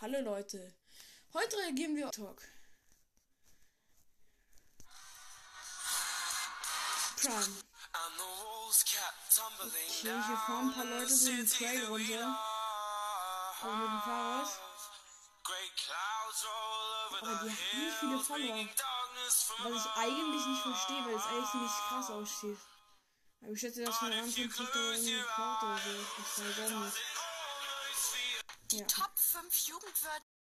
Hallo Leute. Heute reagieren wir auf Talk. Prime. Okay, hier fahren ein paar Leute so den Trail runter. Mit dem Fahrrad. Aber die haben nicht viele Follower. Was ich eigentlich nicht verstehe, weil es eigentlich ziemlich krass aussieht. Aber ich schätze, dass von Anfang sich da irgendwie geklaut oder so. Das war gar nicht. Die Top 5 Jugendwörter.